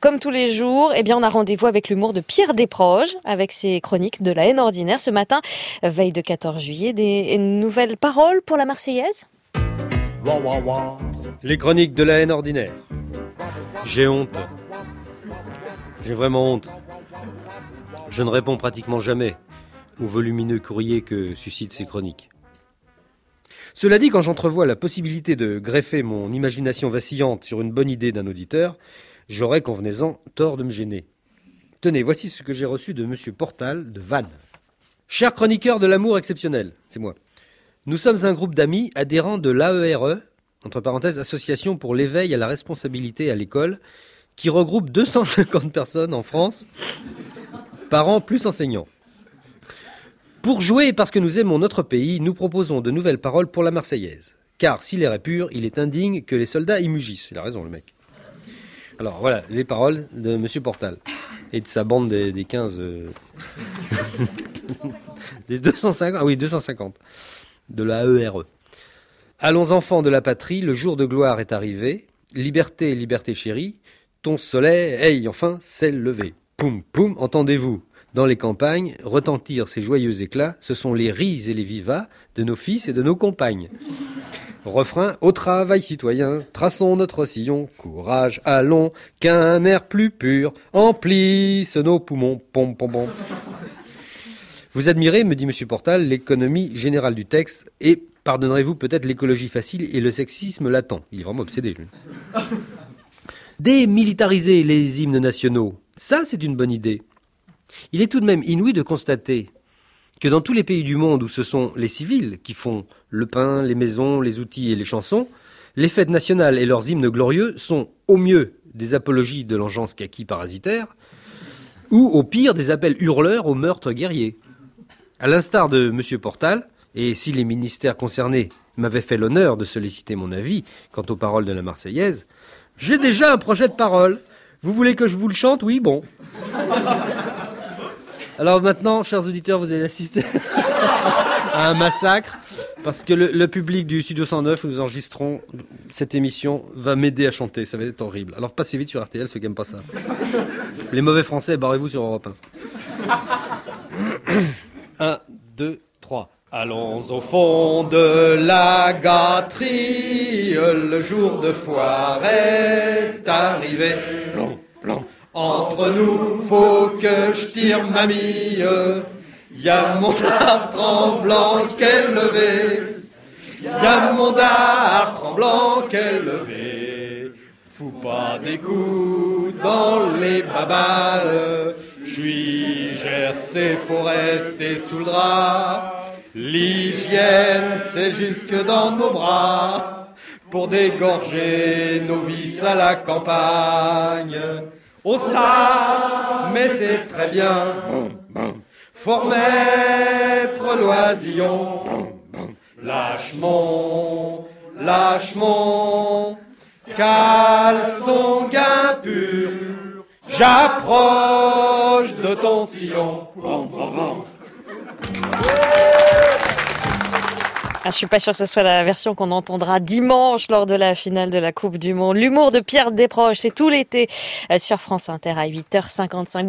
Comme tous les jours, eh bien, on a rendez-vous avec l'humour de Pierre Desproges, avec ses chroniques de la haine ordinaire. Ce matin, veille de 14 juillet, des nouvelles paroles pour la Marseillaise? Les chroniques de la haine ordinaire. J'ai honte. J'ai vraiment honte. Je ne réponds pratiquement jamais au volumineux courrier que suscitent ces chroniques. Cela dit, quand j'entrevois la possibilité de greffer mon imagination vacillante sur une bonne idée d'un auditeur, j'aurais convenez-en tort de me gêner. Tenez, voici ce que j'ai reçu de M. Portal de Vannes. Cher chroniqueur de l'amour exceptionnel, c'est moi. Nous sommes un groupe d'amis adhérents de l'AERE, entre parenthèses, Association pour l'éveil à la responsabilité à l'école, qui regroupe 250 personnes en France, parents plus enseignants. Pour jouer et parce que nous aimons notre pays, nous proposons de nouvelles paroles pour la Marseillaise. Car si l'air est pur, il est indigne que les soldats y mugissent. Il a raison, le mec. Alors voilà, les paroles de M. Portal et de sa bande des, 15. Euh, des 250. Ah oui, 250. De la ERE. Allons enfants de la patrie, le jour de gloire est arrivé. Liberté, liberté chérie, ton soleil, hey, enfin, c'est levé. Poum, poum, entendez-vous dans les campagnes retentir ces joyeux éclats, ce sont les ris et les vivas de nos fils et de nos compagnes. Refrain Au travail citoyen, traçons notre sillon, courage, allons, qu'un air plus pur emplisse nos poumons. Pom, pom, pom. Vous admirez, me dit M. Portal, l'économie générale du texte et pardonnerez-vous peut-être l'écologie facile et le sexisme latent. Il est vraiment obsédé. Démilitariser les hymnes nationaux, ça c'est une bonne idée. Il est tout de même inouï de constater que dans tous les pays du monde où ce sont les civils qui font le pain, les maisons, les outils et les chansons, les fêtes nationales et leurs hymnes glorieux sont au mieux des apologies de l'engeance kaki parasitaire, ou au pire des appels hurleurs au meurtre guerrier. À l'instar de M. Portal, et si les ministères concernés m'avaient fait l'honneur de solliciter mon avis quant aux paroles de la Marseillaise, j'ai déjà un projet de parole. Vous voulez que je vous le chante? Oui, bon. Alors maintenant, chers auditeurs, vous allez assister à un massacre parce que le, public du Studio 109 où nous enregistrons cette émission va m'aider à chanter. Ça va être horrible. Alors passez vite sur RTL ceux qui n'aiment pas ça. Les mauvais français, barrez-vous sur Europe 1. 1, 2, 3. Allons au fond de la gâterie, le jour de foire est arrivé. Entre nous, faut que je tire mamie. Y a mon dard tremblant qu'elle levé. Y a mon dard tremblant qu'elle levé. Fous pas des coups dans les babales. J'suis Jersey, faut rester sous le drap. L'hygiène, c'est jusque dans nos bras. Pour dégorger nos vices à la campagne. Oh ça, mais c'est très bien. Faut remettre l'oisillon. Lâche-mon, lâche-mon, caleçon gain pur. J'approche de ton sillon. Ah, je suis pas sûre que ce soit la version qu'on entendra dimanche lors de la finale de la Coupe du Monde. L'humour de Pierre Desproges, c'est tout l'été euh, sur France Inter à 8h55.